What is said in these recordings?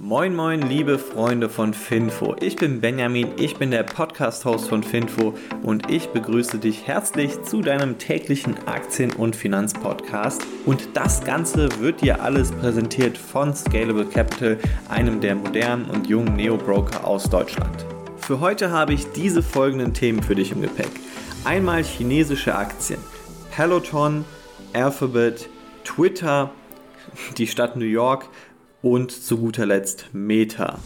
Moin moin liebe Freunde von Finfo. Ich bin Benjamin, ich bin der Podcast-Host von Finfo und ich begrüße dich herzlich zu deinem täglichen Aktien- und Finanzpodcast. Und das Ganze wird dir alles präsentiert von Scalable Capital, einem der modernen und jungen Neo-Broker aus Deutschland. Für heute habe ich diese folgenden Themen für dich im Gepäck. Einmal chinesische Aktien, Peloton, Alphabet, Twitter, die Stadt New York, und zu guter Letzt Meta.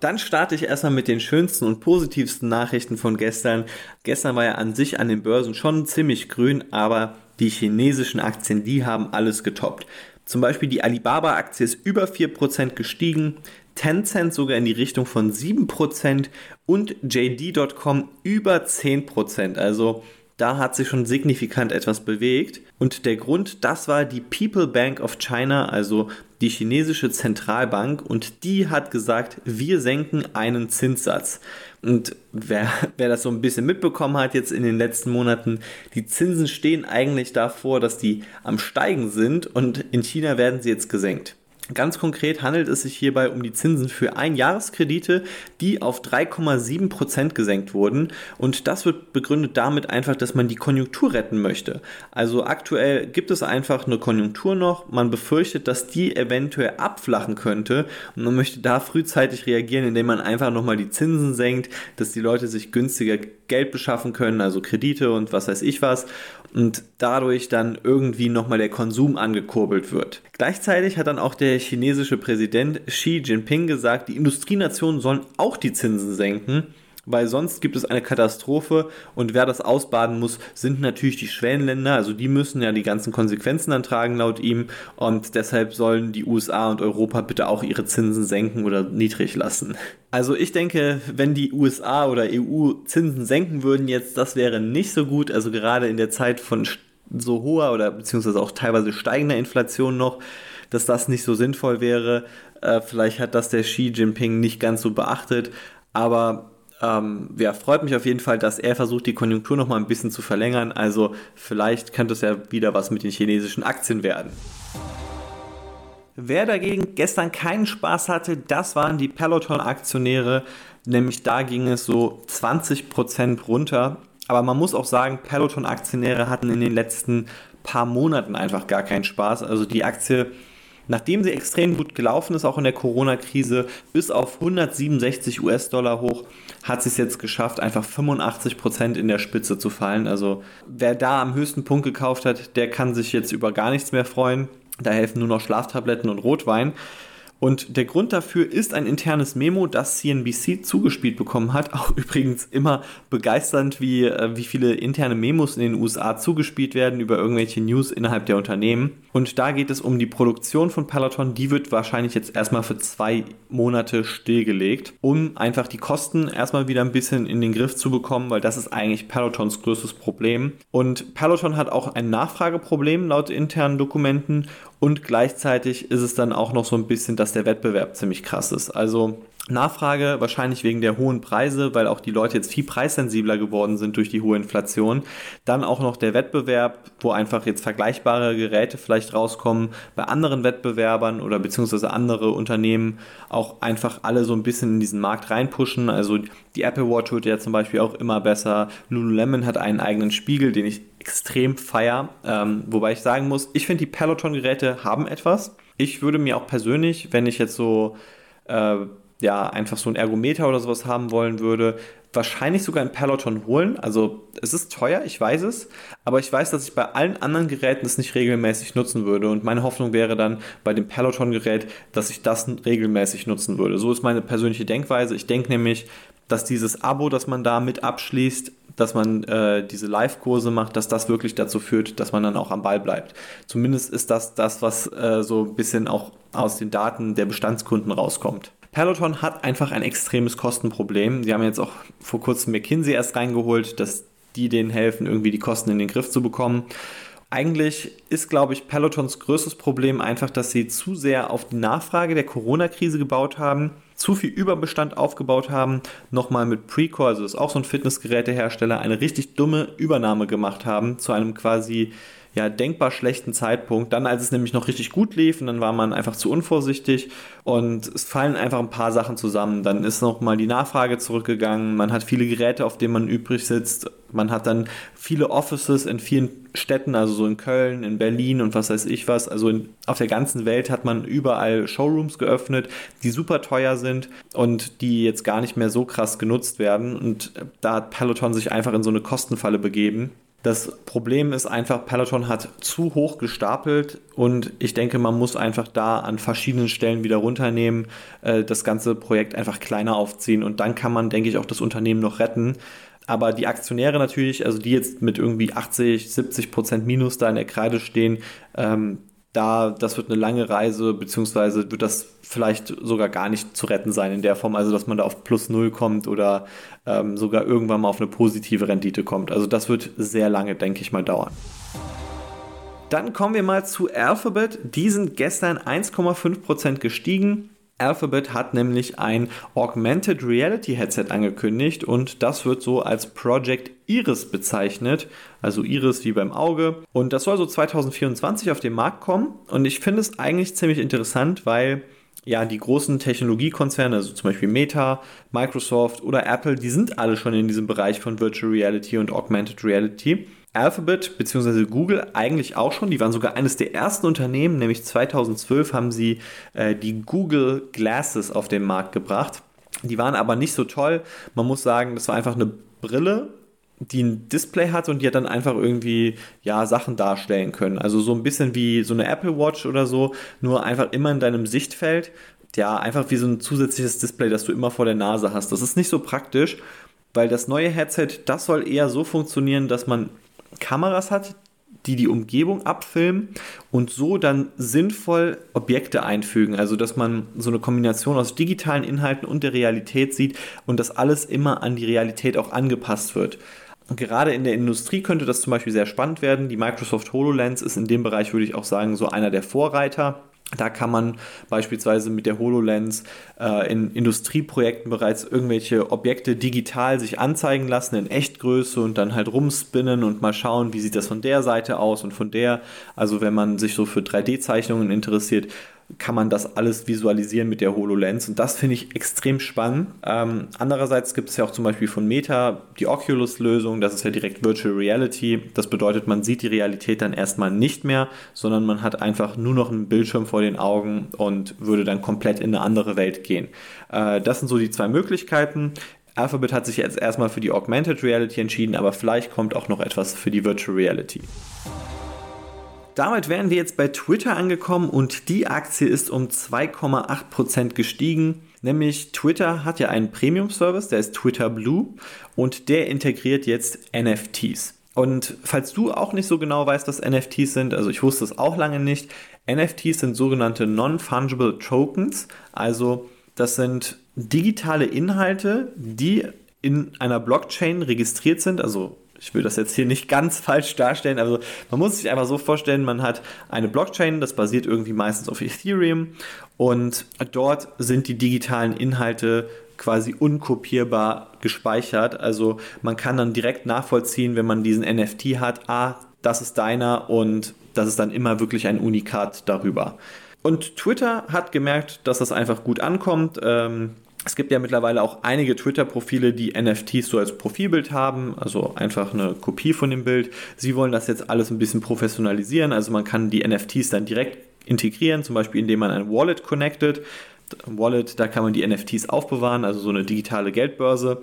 Dann starte ich erstmal mit den schönsten und positivsten Nachrichten von gestern. Gestern war ja an sich an den Börsen schon ziemlich grün, aber die chinesischen Aktien, die haben alles getoppt. Zum Beispiel die Alibaba-Aktie ist über 4% gestiegen, Tencent sogar in die Richtung von 7% und JD.com über 10%. Also da hat sich schon signifikant etwas bewegt. Und der Grund, das war die People Bank of China, also die chinesische Zentralbank. Und die hat gesagt, wir senken einen Zinssatz. Und wer, wer das so ein bisschen mitbekommen hat jetzt in den letzten Monaten, die Zinsen stehen eigentlich davor, dass die am Steigen sind und in China werden sie jetzt gesenkt. Ganz konkret handelt es sich hierbei um die Zinsen für Einjahreskredite, die auf 3,7 Prozent gesenkt wurden. Und das wird begründet damit einfach, dass man die Konjunktur retten möchte. Also aktuell gibt es einfach eine Konjunktur noch. Man befürchtet, dass die eventuell abflachen könnte. Und man möchte da frühzeitig reagieren, indem man einfach nochmal die Zinsen senkt, dass die Leute sich günstiger Geld beschaffen können, also Kredite und was weiß ich was und dadurch dann irgendwie nochmal der Konsum angekurbelt wird. Gleichzeitig hat dann auch der chinesische Präsident Xi Jinping gesagt, die Industrienationen sollen auch die Zinsen senken weil sonst gibt es eine Katastrophe. Und wer das ausbaden muss, sind natürlich die Schwellenländer, also die müssen ja die ganzen Konsequenzen dann tragen laut ihm. Und deshalb sollen die USA und Europa bitte auch ihre Zinsen senken oder niedrig lassen. Also ich denke, wenn die USA oder EU Zinsen senken würden jetzt, das wäre nicht so gut, also gerade in der Zeit von so hoher oder beziehungsweise auch teilweise steigender Inflation noch, dass das nicht so sinnvoll wäre. Äh, vielleicht hat das der Xi Jinping nicht ganz so beachtet, aber ähm, ja, freut mich auf jeden Fall, dass er versucht, die Konjunktur noch mal ein bisschen zu verlängern. Also vielleicht könnte es ja wieder was mit den chinesischen Aktien werden. Wer dagegen gestern keinen Spaß hatte, das waren die Peloton-Aktionäre. Nämlich da ging es so 20% runter. Aber man muss auch sagen, Peloton-Aktionäre hatten in den letzten paar Monaten einfach gar keinen Spaß. Also die Aktie Nachdem sie extrem gut gelaufen ist, auch in der Corona-Krise, bis auf 167 US-Dollar hoch, hat sie es jetzt geschafft, einfach 85 Prozent in der Spitze zu fallen. Also wer da am höchsten Punkt gekauft hat, der kann sich jetzt über gar nichts mehr freuen. Da helfen nur noch Schlaftabletten und Rotwein. Und der Grund dafür ist ein internes Memo, das CNBC zugespielt bekommen hat. Auch übrigens immer begeisternd, wie, äh, wie viele interne Memos in den USA zugespielt werden über irgendwelche News innerhalb der Unternehmen. Und da geht es um die Produktion von Peloton. Die wird wahrscheinlich jetzt erstmal für zwei Monate stillgelegt, um einfach die Kosten erstmal wieder ein bisschen in den Griff zu bekommen, weil das ist eigentlich Pelotons größtes Problem. Und Peloton hat auch ein Nachfrageproblem laut internen Dokumenten und gleichzeitig ist es dann auch noch so ein bisschen, dass der Wettbewerb ziemlich krass ist. Also Nachfrage wahrscheinlich wegen der hohen Preise, weil auch die Leute jetzt viel preissensibler geworden sind durch die hohe Inflation. Dann auch noch der Wettbewerb, wo einfach jetzt vergleichbare Geräte vielleicht rauskommen bei anderen Wettbewerbern oder beziehungsweise andere Unternehmen auch einfach alle so ein bisschen in diesen Markt reinpushen. Also die Apple Watch wird ja zum Beispiel auch immer besser. Lululemon hat einen eigenen Spiegel, den ich extrem feier. Ähm, wobei ich sagen muss, ich finde die Peloton-Geräte haben etwas. Ich würde mir auch persönlich, wenn ich jetzt so äh, ja, einfach so ein Ergometer oder sowas haben wollen würde, wahrscheinlich sogar ein Peloton holen. Also es ist teuer, ich weiß es, aber ich weiß, dass ich bei allen anderen Geräten es nicht regelmäßig nutzen würde. Und meine Hoffnung wäre dann bei dem Peloton-Gerät, dass ich das regelmäßig nutzen würde. So ist meine persönliche Denkweise. Ich denke nämlich, dass dieses Abo, das man da mit abschließt, dass man äh, diese Live-Kurse macht, dass das wirklich dazu führt, dass man dann auch am Ball bleibt. Zumindest ist das das, was äh, so ein bisschen auch aus den Daten der Bestandskunden rauskommt. Peloton hat einfach ein extremes Kostenproblem. Sie haben jetzt auch vor kurzem McKinsey erst reingeholt, dass die denen helfen, irgendwie die Kosten in den Griff zu bekommen. Eigentlich ist, glaube ich, Pelotons größtes Problem einfach, dass sie zu sehr auf die Nachfrage der Corona-Krise gebaut haben, zu viel Überbestand aufgebaut haben, nochmal mit Precore, also ist auch so ein Fitnessgerätehersteller, eine richtig dumme Übernahme gemacht haben zu einem quasi ja, denkbar schlechten Zeitpunkt. Dann, als es nämlich noch richtig gut lief und dann war man einfach zu unvorsichtig und es fallen einfach ein paar Sachen zusammen. Dann ist nochmal die Nachfrage zurückgegangen, man hat viele Geräte, auf denen man übrig sitzt, man hat dann viele Offices in vielen Städten, also so in Köln, in Berlin und was weiß ich was. Also in, auf der ganzen Welt hat man überall Showrooms geöffnet, die super teuer sind und die jetzt gar nicht mehr so krass genutzt werden. Und da hat Peloton sich einfach in so eine Kostenfalle begeben. Das Problem ist einfach, Peloton hat zu hoch gestapelt und ich denke, man muss einfach da an verschiedenen Stellen wieder runternehmen, äh, das ganze Projekt einfach kleiner aufziehen und dann kann man, denke ich, auch das Unternehmen noch retten. Aber die Aktionäre natürlich, also die jetzt mit irgendwie 80, 70 Prozent Minus da in der Kreide stehen, ähm, da, das wird eine lange Reise, beziehungsweise wird das vielleicht sogar gar nicht zu retten sein in der Form, also dass man da auf plus null kommt oder ähm, sogar irgendwann mal auf eine positive Rendite kommt. Also das wird sehr lange, denke ich mal, dauern. Dann kommen wir mal zu Alphabet. Die sind gestern 1,5% gestiegen. Alphabet hat nämlich ein Augmented Reality Headset angekündigt und das wird so als Project Iris bezeichnet, also Iris wie beim Auge. Und das soll so 2024 auf den Markt kommen und ich finde es eigentlich ziemlich interessant, weil ja, die großen Technologiekonzerne, also zum Beispiel Meta, Microsoft oder Apple, die sind alle schon in diesem Bereich von Virtual Reality und Augmented Reality. Alphabet bzw. Google eigentlich auch schon. Die waren sogar eines der ersten Unternehmen, nämlich 2012 haben sie äh, die Google Glasses auf den Markt gebracht. Die waren aber nicht so toll. Man muss sagen, das war einfach eine Brille, die ein Display hat und die hat dann einfach irgendwie ja Sachen darstellen können. Also so ein bisschen wie so eine Apple Watch oder so, nur einfach immer in deinem Sichtfeld. Ja, einfach wie so ein zusätzliches Display, das du immer vor der Nase hast. Das ist nicht so praktisch, weil das neue Headset, das soll eher so funktionieren, dass man Kameras hat, die die Umgebung abfilmen und so dann sinnvoll Objekte einfügen. Also dass man so eine Kombination aus digitalen Inhalten und der Realität sieht und dass alles immer an die Realität auch angepasst wird. Und gerade in der Industrie könnte das zum Beispiel sehr spannend werden. Die Microsoft HoloLens ist in dem Bereich, würde ich auch sagen, so einer der Vorreiter. Da kann man beispielsweise mit der HoloLens äh, in Industrieprojekten bereits irgendwelche Objekte digital sich anzeigen lassen in Echtgröße und dann halt rumspinnen und mal schauen, wie sieht das von der Seite aus und von der. Also wenn man sich so für 3D-Zeichnungen interessiert, kann man das alles visualisieren mit der HoloLens und das finde ich extrem spannend. Ähm, andererseits gibt es ja auch zum Beispiel von Meta die Oculus-Lösung, das ist ja direkt Virtual Reality. Das bedeutet, man sieht die Realität dann erstmal nicht mehr, sondern man hat einfach nur noch einen Bildschirm vor den Augen und würde dann komplett in eine andere Welt gehen. Äh, das sind so die zwei Möglichkeiten. Alphabet hat sich jetzt erstmal für die Augmented Reality entschieden, aber vielleicht kommt auch noch etwas für die Virtual Reality. Damit wären wir jetzt bei Twitter angekommen und die Aktie ist um 2,8% gestiegen. Nämlich Twitter hat ja einen Premium-Service, der ist Twitter Blue und der integriert jetzt NFTs. Und falls du auch nicht so genau weißt, was NFTs sind, also ich wusste es auch lange nicht, NFTs sind sogenannte Non-Fungible Tokens, also das sind digitale Inhalte, die in einer Blockchain registriert sind, also ich will das jetzt hier nicht ganz falsch darstellen. Also man muss sich einfach so vorstellen, man hat eine Blockchain, das basiert irgendwie meistens auf Ethereum und dort sind die digitalen Inhalte quasi unkopierbar gespeichert. Also man kann dann direkt nachvollziehen, wenn man diesen NFT hat, ah, das ist deiner und das ist dann immer wirklich ein Unikat darüber. Und Twitter hat gemerkt, dass das einfach gut ankommt. Ähm, es gibt ja mittlerweile auch einige Twitter-Profile, die NFTs so als Profilbild haben, also einfach eine Kopie von dem Bild. Sie wollen das jetzt alles ein bisschen professionalisieren, also man kann die NFTs dann direkt integrieren, zum Beispiel indem man ein Wallet connectet. Wallet, da kann man die NFTs aufbewahren, also so eine digitale Geldbörse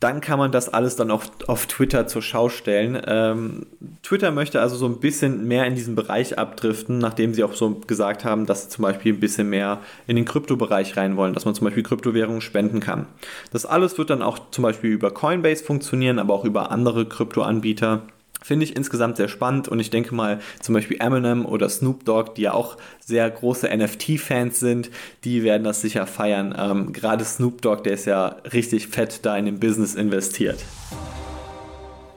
dann kann man das alles dann auch auf Twitter zur Schau stellen. Ähm, Twitter möchte also so ein bisschen mehr in diesen Bereich abdriften, nachdem sie auch so gesagt haben, dass sie zum Beispiel ein bisschen mehr in den Kryptobereich rein wollen, dass man zum Beispiel Kryptowährungen spenden kann. Das alles wird dann auch zum Beispiel über Coinbase funktionieren, aber auch über andere Kryptoanbieter. Finde ich insgesamt sehr spannend und ich denke mal, zum Beispiel Eminem oder Snoop Dogg, die ja auch sehr große NFT-Fans sind, die werden das sicher feiern. Ähm, Gerade Snoop Dogg, der ist ja richtig fett da in dem Business investiert.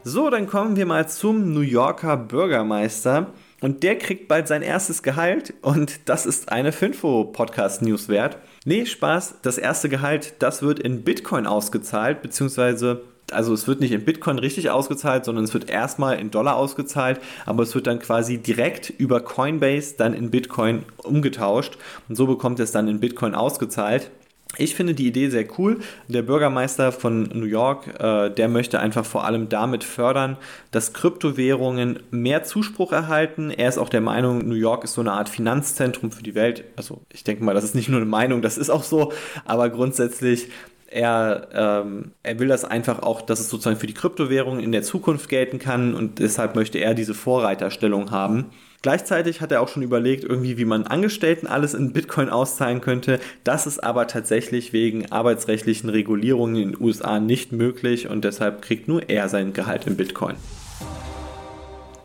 So, dann kommen wir mal zum New Yorker Bürgermeister. Und der kriegt bald sein erstes Gehalt und das ist eine Finfo-Podcast-News wert. Nee, Spaß, das erste Gehalt, das wird in Bitcoin ausgezahlt, beziehungsweise also es wird nicht in Bitcoin richtig ausgezahlt, sondern es wird erstmal in Dollar ausgezahlt, aber es wird dann quasi direkt über Coinbase dann in Bitcoin umgetauscht und so bekommt es dann in Bitcoin ausgezahlt. Ich finde die Idee sehr cool. Der Bürgermeister von New York, äh, der möchte einfach vor allem damit fördern, dass Kryptowährungen mehr Zuspruch erhalten. Er ist auch der Meinung, New York ist so eine Art Finanzzentrum für die Welt. Also ich denke mal, das ist nicht nur eine Meinung, das ist auch so. Aber grundsätzlich er, ähm, er will das einfach auch, dass es sozusagen für die Kryptowährungen in der Zukunft gelten kann und deshalb möchte er diese Vorreiterstellung haben. Gleichzeitig hat er auch schon überlegt, irgendwie, wie man Angestellten alles in Bitcoin auszahlen könnte. Das ist aber tatsächlich wegen arbeitsrechtlichen Regulierungen in den USA nicht möglich und deshalb kriegt nur er sein Gehalt in Bitcoin.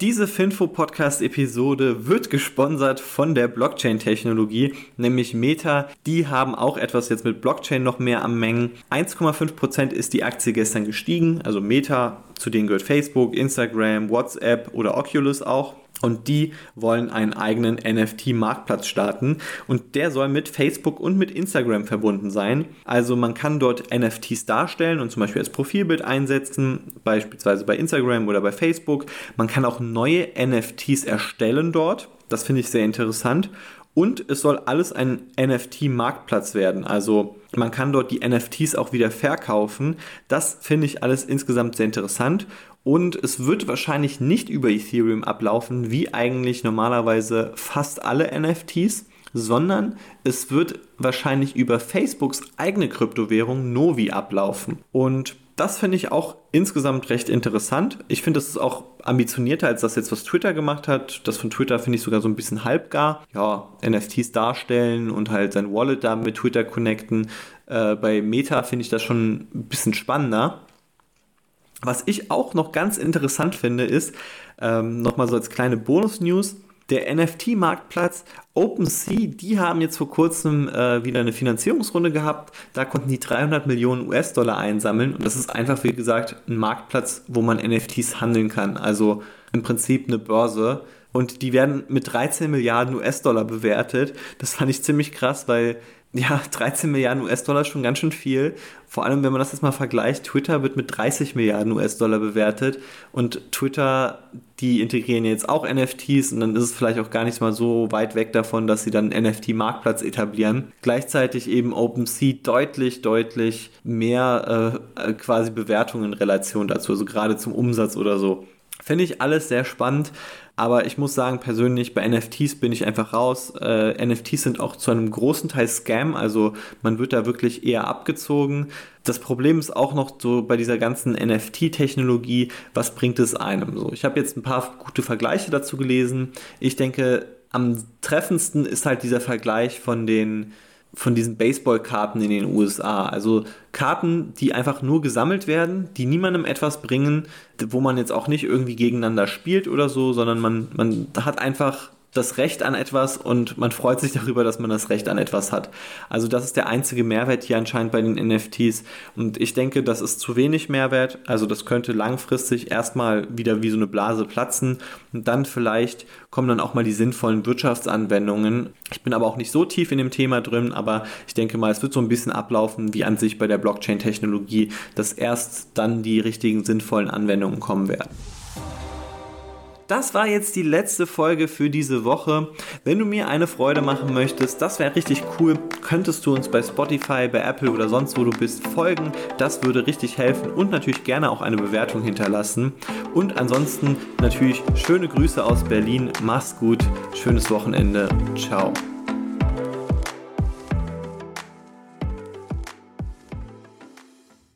Diese Finfo-Podcast-Episode wird gesponsert von der Blockchain-Technologie, nämlich Meta. Die haben auch etwas jetzt mit Blockchain noch mehr am Mengen. 1,5% ist die Aktie gestern gestiegen, also Meta, zu denen gehört Facebook, Instagram, WhatsApp oder Oculus auch und die wollen einen eigenen NFT-Marktplatz starten und der soll mit Facebook und mit Instagram verbunden sein. Also man kann dort NFTs darstellen und zum Beispiel als Profilbild einsetzen, beispielsweise bei Instagram oder bei Facebook. Man kann auch neue NFTs erstellen dort. Das finde ich sehr interessant. Und es soll alles ein NFT-Marktplatz werden. Also man kann dort die NFTs auch wieder verkaufen. Das finde ich alles insgesamt sehr interessant. Und es wird wahrscheinlich nicht über Ethereum ablaufen, wie eigentlich normalerweise fast alle NFTs, sondern es wird wahrscheinlich über Facebooks eigene Kryptowährung Novi ablaufen. Und das finde ich auch insgesamt recht interessant. Ich finde, das ist auch ambitionierter als das jetzt, was Twitter gemacht hat. Das von Twitter finde ich sogar so ein bisschen halbgar. Ja, NFTs darstellen und halt sein Wallet da mit Twitter connecten. Äh, bei Meta finde ich das schon ein bisschen spannender. Was ich auch noch ganz interessant finde, ist, ähm, nochmal so als kleine Bonus-News, der NFT-Marktplatz OpenSea, die haben jetzt vor kurzem äh, wieder eine Finanzierungsrunde gehabt. Da konnten die 300 Millionen US-Dollar einsammeln. Und das ist einfach, wie gesagt, ein Marktplatz, wo man NFTs handeln kann. Also im Prinzip eine Börse. Und die werden mit 13 Milliarden US-Dollar bewertet. Das fand ich ziemlich krass, weil ja, 13 Milliarden US-Dollar schon ganz schön viel. Vor allem, wenn man das jetzt mal vergleicht, Twitter wird mit 30 Milliarden US-Dollar bewertet und Twitter, die integrieren jetzt auch NFTs und dann ist es vielleicht auch gar nicht mal so weit weg davon, dass sie dann einen NFT-Marktplatz etablieren. Gleichzeitig eben OpenSea deutlich, deutlich mehr äh, äh, quasi Bewertungen in Relation dazu, also gerade zum Umsatz oder so. Finde ich alles sehr spannend. Aber ich muss sagen, persönlich bei NFTs bin ich einfach raus. Äh, NFTs sind auch zu einem großen Teil Scam, also man wird da wirklich eher abgezogen. Das Problem ist auch noch so bei dieser ganzen NFT-Technologie, was bringt es einem so? Ich habe jetzt ein paar gute Vergleiche dazu gelesen. Ich denke, am treffendsten ist halt dieser Vergleich von den von diesen Baseballkarten in den USA. Also Karten, die einfach nur gesammelt werden, die niemandem etwas bringen, wo man jetzt auch nicht irgendwie gegeneinander spielt oder so, sondern man, man hat einfach das Recht an etwas und man freut sich darüber, dass man das Recht an etwas hat. Also das ist der einzige Mehrwert hier anscheinend bei den NFTs und ich denke, das ist zu wenig Mehrwert. Also das könnte langfristig erstmal wieder wie so eine Blase platzen und dann vielleicht kommen dann auch mal die sinnvollen Wirtschaftsanwendungen. Ich bin aber auch nicht so tief in dem Thema drin, aber ich denke mal, es wird so ein bisschen ablaufen wie an sich bei der Blockchain-Technologie, dass erst dann die richtigen sinnvollen Anwendungen kommen werden das war jetzt die letzte Folge für diese Woche. Wenn du mir eine Freude machen möchtest, das wäre richtig cool, könntest du uns bei Spotify, bei Apple oder sonst wo du bist folgen. Das würde richtig helfen und natürlich gerne auch eine Bewertung hinterlassen. Und ansonsten natürlich schöne Grüße aus Berlin. Mach's gut, schönes Wochenende. Ciao.